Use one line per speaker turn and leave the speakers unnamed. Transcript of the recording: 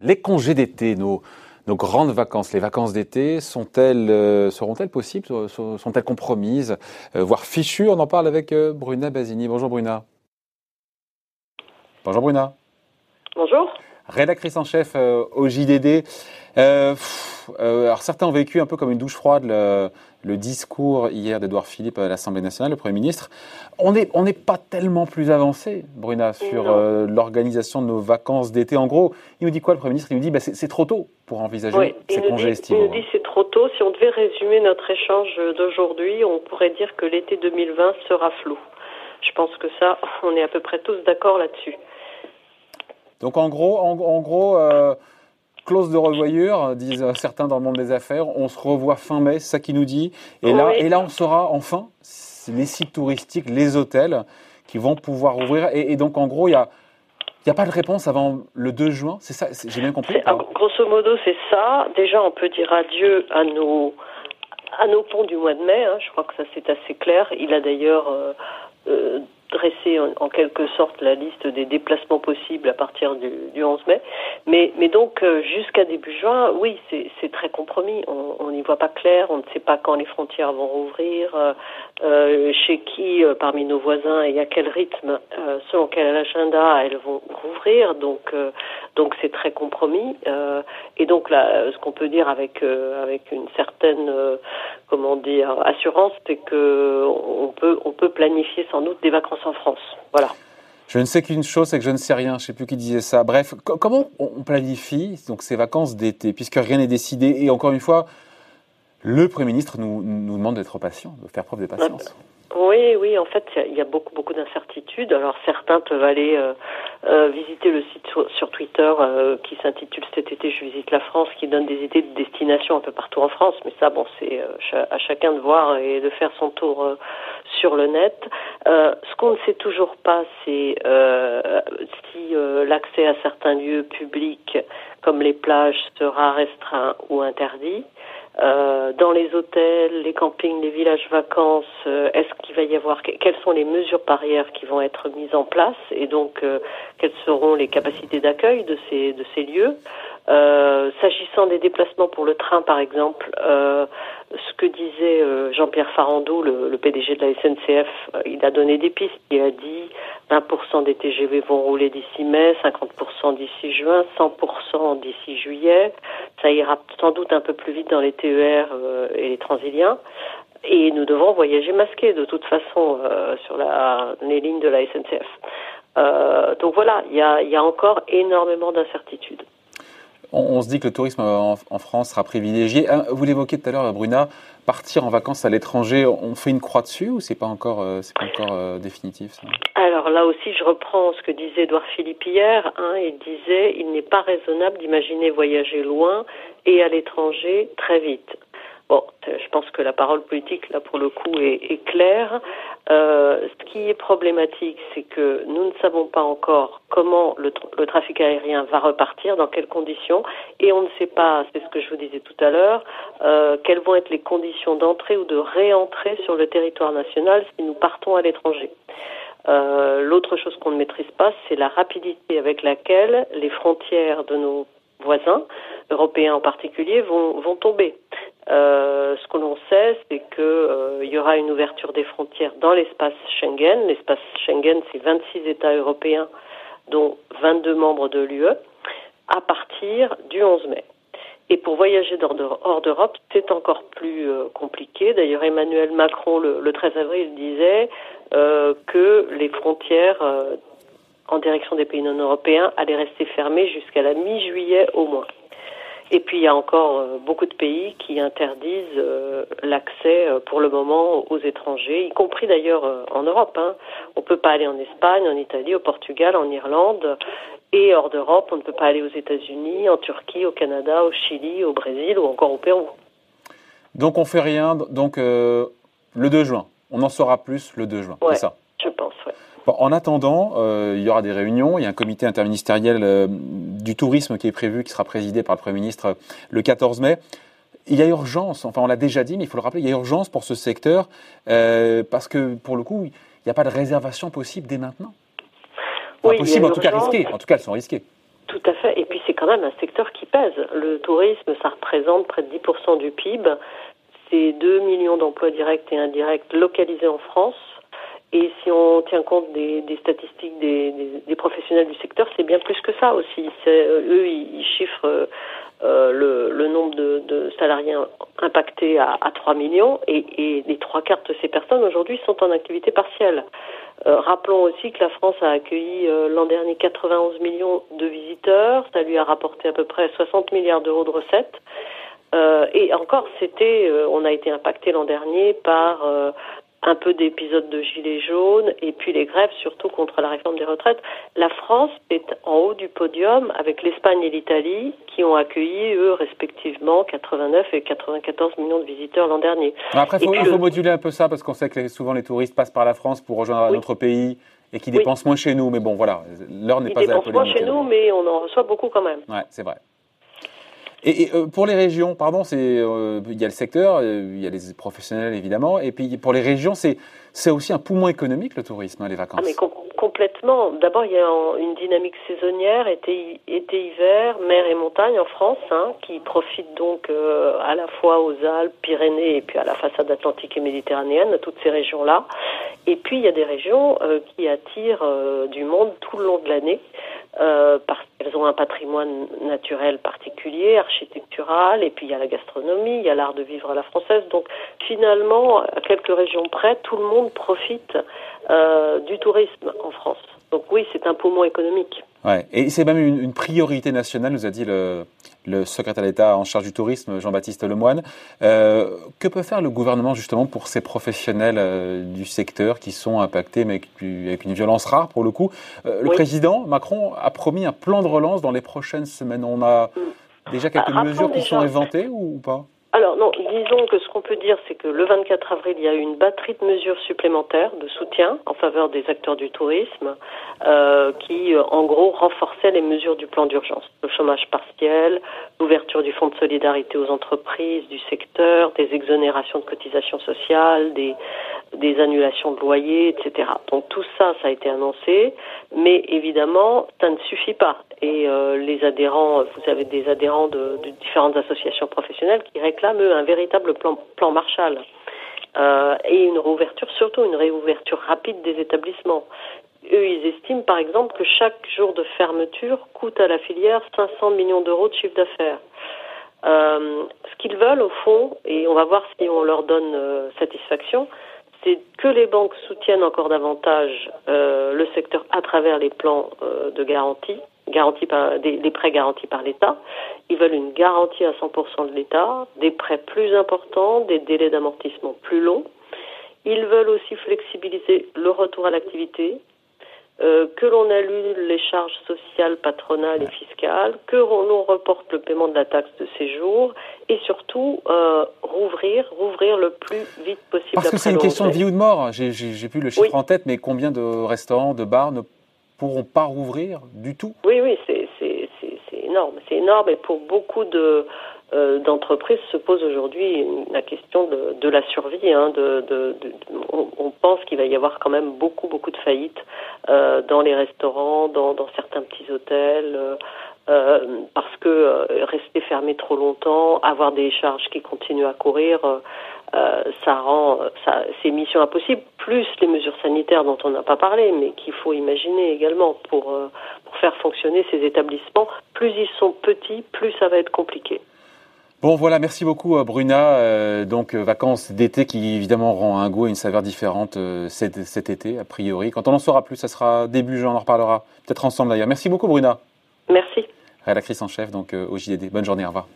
Les congés d'été, nos, nos grandes vacances, les vacances d'été, sont-elles, euh, seront-elles possibles, sont-elles compromises, euh, voire fichues? On en parle avec euh, Bruna Basini. Bonjour Bruna. Bonjour Bruna.
Bonjour.
Rédactrice en chef au JDD. alors certains ont vécu un peu comme une douche froide le, le discours hier d'Edouard Philippe à l'Assemblée nationale, le Premier ministre. On n'est on pas tellement plus avancé, Bruna, sur euh, l'organisation de nos vacances d'été. En gros, il nous dit quoi le Premier ministre? Il nous dit bah, c'est trop tôt pour envisager ces congés estivaux.
Il nous dit c'est trop tôt. Si on devait résumer notre échange d'aujourd'hui, on pourrait dire que l'été 2020 sera flou. Je pense que ça, on est à peu près tous d'accord là-dessus.
Donc en gros, en, gros euh, clause de revoyure, disent certains dans le monde des affaires. On se revoit fin mai, c'est ça qu'il nous dit. Et, là, et là, on saura enfin les sites touristiques, les hôtels qui vont pouvoir ouvrir. Et, donc, en gros, il y a. Il n'y a pas de réponse avant le 2 juin, c'est ça J'ai bien compris
Grosso modo, c'est ça. Déjà, on peut dire adieu à nos, à nos ponts du mois de mai. Hein. Je crois que ça, c'est assez clair. Il a d'ailleurs euh, euh, dresser en, quelque sorte la liste des déplacements possibles à partir du, du 11 mai. Mais, donc euh, jusqu'à début juin, oui, c'est très compromis. On n'y voit pas clair, on ne sait pas quand les frontières vont rouvrir, euh, euh chez qui parmi nos voisins et à quel rythme, selon quel agenda elles vont rouvrir. Donc donc c'est très compromis. et donc ce qu'on peut dire avec avec une certaine comment dire assurance, c'est que on peut on peut planifier sans doute des vacances en France. Voilà.
Je ne sais qu'une chose, c'est que je ne sais rien. Je ne sais plus qui disait ça. Bref, comment on planifie donc ces vacances d'été, puisque rien n'est décidé Et encore une fois, le Premier ministre nous, nous demande d'être patient, de faire preuve de patience.
Oui, oui, en fait, il y a beaucoup, beaucoup d'incertitudes. Alors, certains peuvent aller euh, euh, visiter le site sur, Twitter euh, qui s'intitule Cet été, je visite la France, qui donne des idées de destination un peu partout en France. Mais ça, bon, c'est à chacun de voir et de faire son tour sur le net. Ce qu'on ne sait toujours pas, c'est si l'accès à certains lieux publics, comme les plages, sera restreint ou interdit. Euh, dans les hôtels, les campings, les villages vacances, euh, est-ce qu'il va y avoir quelles sont les mesures barrières qui vont être mises en place et donc euh, quelles seront les capacités d'accueil de ces de ces lieux? S'agissant des déplacements pour le train, par exemple, ce que disait Jean-Pierre Farandou, le, le, PDG de la SNCF, il a donné des pistes. Il a dit 20% des TGV vont rouler d'ici mai, 50% d'ici juin, 100% d'ici juillet. Ça ira sans doute un peu plus vite dans les TER euh, et les Transiliens. Et nous devons voyager masqués de toute façon euh, sur la, les lignes de la SNCF. Euh, donc voilà, il y a, y a encore énormément d'incertitudes.
On, se dit que le tourisme en, France sera privilégié. Vous l'évoquiez tout à l'heure, Bruna, partir en vacances à l'étranger, on fait une croix dessus ou c'est pas encore, c'est pas encore définitif ça?
Alors là aussi, je reprends ce que disait Edouard Philippe hier. Hein, il disait il n'est pas raisonnable d'imaginer voyager loin et à l'étranger très vite. Bon, je pense que la parole politique, là, pour le coup, est, claire. Euh, ce qui est problématique, c'est que nous ne savons pas encore comment le, trafic aérien va repartir, dans quelles conditions, et on ne sait pas, c'est ce que je vous disais tout à l'heure, euh, quelles vont être les conditions d'entrée ou de réentrée sur le territoire national si nous partons à l'étranger. Euh, l'autre chose qu'on ne maîtrise pas, c'est la rapidité avec laquelle les frontières de nos voisins, européens en particulier, vont, vont tomber. Euh, ce que l'on sait, c'est qu'il euh, y aura une ouverture des frontières dans l'espace Schengen. L'espace Schengen, c'est 26 États européens, dont 22 membres de l'UE, à partir du 11 mai. Et pour voyager hors d'Europe, c'est encore plus euh, compliqué. D'ailleurs, Emmanuel Macron, le, le 13 avril, disait que les frontières en direction des pays non européens allaient rester fermées jusqu'à la mi-juillet au moins. Et puis il y a encore beaucoup de pays qui interdisent l'accès pour le moment aux étrangers, y compris d'ailleurs en Europe. Hein. On ne peut pas aller en Espagne, en Italie, au Portugal, en Irlande. Et hors d'Europe, on ne peut pas aller aux États-Unis, en Turquie, au Canada, au Chili, au Brésil ou encore au Pérou.
Donc on fait rien. Donc euh, le 2 juin, on en saura plus le 2 juin. c'est ça?
Je pense.
En attendant, euh, il y aura des réunions. Il y a un comité interministériel euh, du tourisme qui est prévu, qui sera présidé par le Premier ministre le 14 mai. il y a urgence, enfin on l'a déjà dit, mais il faut le rappeler, il y a urgence pour ce secteur parce que pour le coup, il n'y a pas de réservation possible dès maintenant.
oui,
possible, en tout cas risquée. En tout cas, elles sont risquées.
Tout à fait. Et puis c'est quand même un secteur qui pèse. Le tourisme, ça représente près de 10% du PIB. C'est 2 millions d'emplois directs et indirects localisés en France. Et si on tient compte des, statistiques des, professionnels du secteur, c'est bien plus que ça aussi. Euh, eux, ils, chiffrent euh, le, nombre de, salariés impactés à, 3 millions et, les trois quarts de ces personnes aujourd'hui sont en activité partielle. Euh, rappelons aussi que la France a accueilli l'an dernier 91 millions de visiteurs, ça lui a rapporté à peu près 60 milliards d'euros de recettes. et encore, c'était, on a été impacté l'an dernier par un peu d'épisodes de gilets jaunes et puis les grèves surtout contre la réforme des retraites. La France est en haut du podium avec l'Espagne et l'Italie qui ont accueilli eux respectivement 89 et 94 millions de visiteurs l'an dernier.
Après, il faut moduler un peu ça parce qu'on sait que souvent les touristes passent par la France pour rejoindre un autre pays et qui dépensent moins chez nous. Mais bon, voilà, l'heure n'est pas à la
Ils dépensent moins chez nous, mais on en reçoit beaucoup quand même.
Ouais, c'est vrai. Et, euh, pour les régions, pardon, c'est euh, il y a le secteur, euh, il y a les professionnels évidemment, et puis pour les régions, c'est c'est aussi un poumon économique le tourisme, hein, les vacances.
Ah, mais complètement. D'abord, il y a une dynamique saisonnière, été, été, hiver, mer et montagne en France, hein, qui profite donc à la fois aux Alpes, Pyrénées et puis à la façade atlantique et méditerranéenne, à toutes ces régions-là. Et puis il y a des régions qui attirent du monde tout le long de l'année. Euh, parce qu'elles ont un patrimoine naturel particulier, architectural, et puis il y a la gastronomie, il y a l'art de vivre à la française. Donc finalement, à quelques régions près, tout le monde profite euh, du tourisme en France. Donc oui, c'est un poumon économique.
Ouais. Et c'est même une, priorité nationale, nous a dit le, le secrétaire d'État en charge du tourisme, Jean-Baptiste Lemoine. Euh, que peut faire le gouvernement justement pour ces professionnels euh, du secteur qui sont impactés, mais avec, une violence rare pour le coup? Euh, Le président Macron a promis un plan de relance dans les prochaines semaines. On a mm. déjà quelques mesures qui sont inventées ou pas?
Alors non, disons que ce qu'on peut dire, c'est que le 24 avril, il y a eu une batterie de mesures supplémentaires de soutien en faveur des acteurs du tourisme, euh, qui euh, en gros renforçaient les mesures du plan d'urgence. Le chômage partiel, l'ouverture du fonds de solidarité aux entreprises du secteur, des exonérations de cotisations sociales, des, des annulations de loyers, etc. Donc tout ça, ça a été annoncé, mais évidemment, ça ne suffit pas. Et euh, les adhérents, vous avez des adhérents de, de différentes associations professionnelles qui réclament un véritable plan, plan Marshall. Euh, et une réouverture, surtout une réouverture rapide des établissements. Eux, ils estiment par exemple que chaque jour de fermeture coûte à la filière 500 millions d'euros de chiffre d'affaires. Euh, ce qu'ils veulent au fond, et on va voir si on leur donne euh, satisfaction, c'est que les banques soutiennent encore davantage euh, le secteur à travers les plans euh, de garantie, des, des prêts garantis par l'État, ils veulent une garantie à 100% de l'État, des prêts plus importants, des délais d'amortissement plus longs. Ils veulent aussi flexibiliser le retour à l'activité, euh, que l'on annule les charges sociales, patronales et fiscales, que l'on reporte le paiement de la taxe de séjour et surtout euh, rouvrir, rouvrir le plus vite possible.
Parce que c'est une question de vie ou de mort. J'ai plus le chiffre en tête, mais combien de restaurants, de bars ne pourront pas rouvrir du tout?
Oui, oui, c'est énorme. C'est énorme et pour beaucoup de euh, d'entreprises se pose aujourd'hui la question de, la survie. Hein, de, on, pense qu'il va y avoir quand même beaucoup beaucoup de faillites dans les restaurants, dans, certains petits hôtels. Euh, parce que rester fermé trop longtemps, avoir des charges qui continuent à courir, ça rend ça, c'est mission impossible. Plus les mesures sanitaires dont on n'a pas parlé, mais qu'il faut imaginer également pour pour faire fonctionner ces établissements. Plus ils sont petits, plus ça va être compliqué.
Bon voilà, merci beaucoup euh, Bruna. Euh, donc euh, vacances d'été qui évidemment rend un goût et une saveur différente cet, cet, été a priori. Quand on en saura plus, ça sera début juin, on en reparlera peut-être ensemble d'ailleurs. Merci beaucoup Bruna.
Merci.
Rédactrice en chef donc au JDD. Bonne journée, au revoir.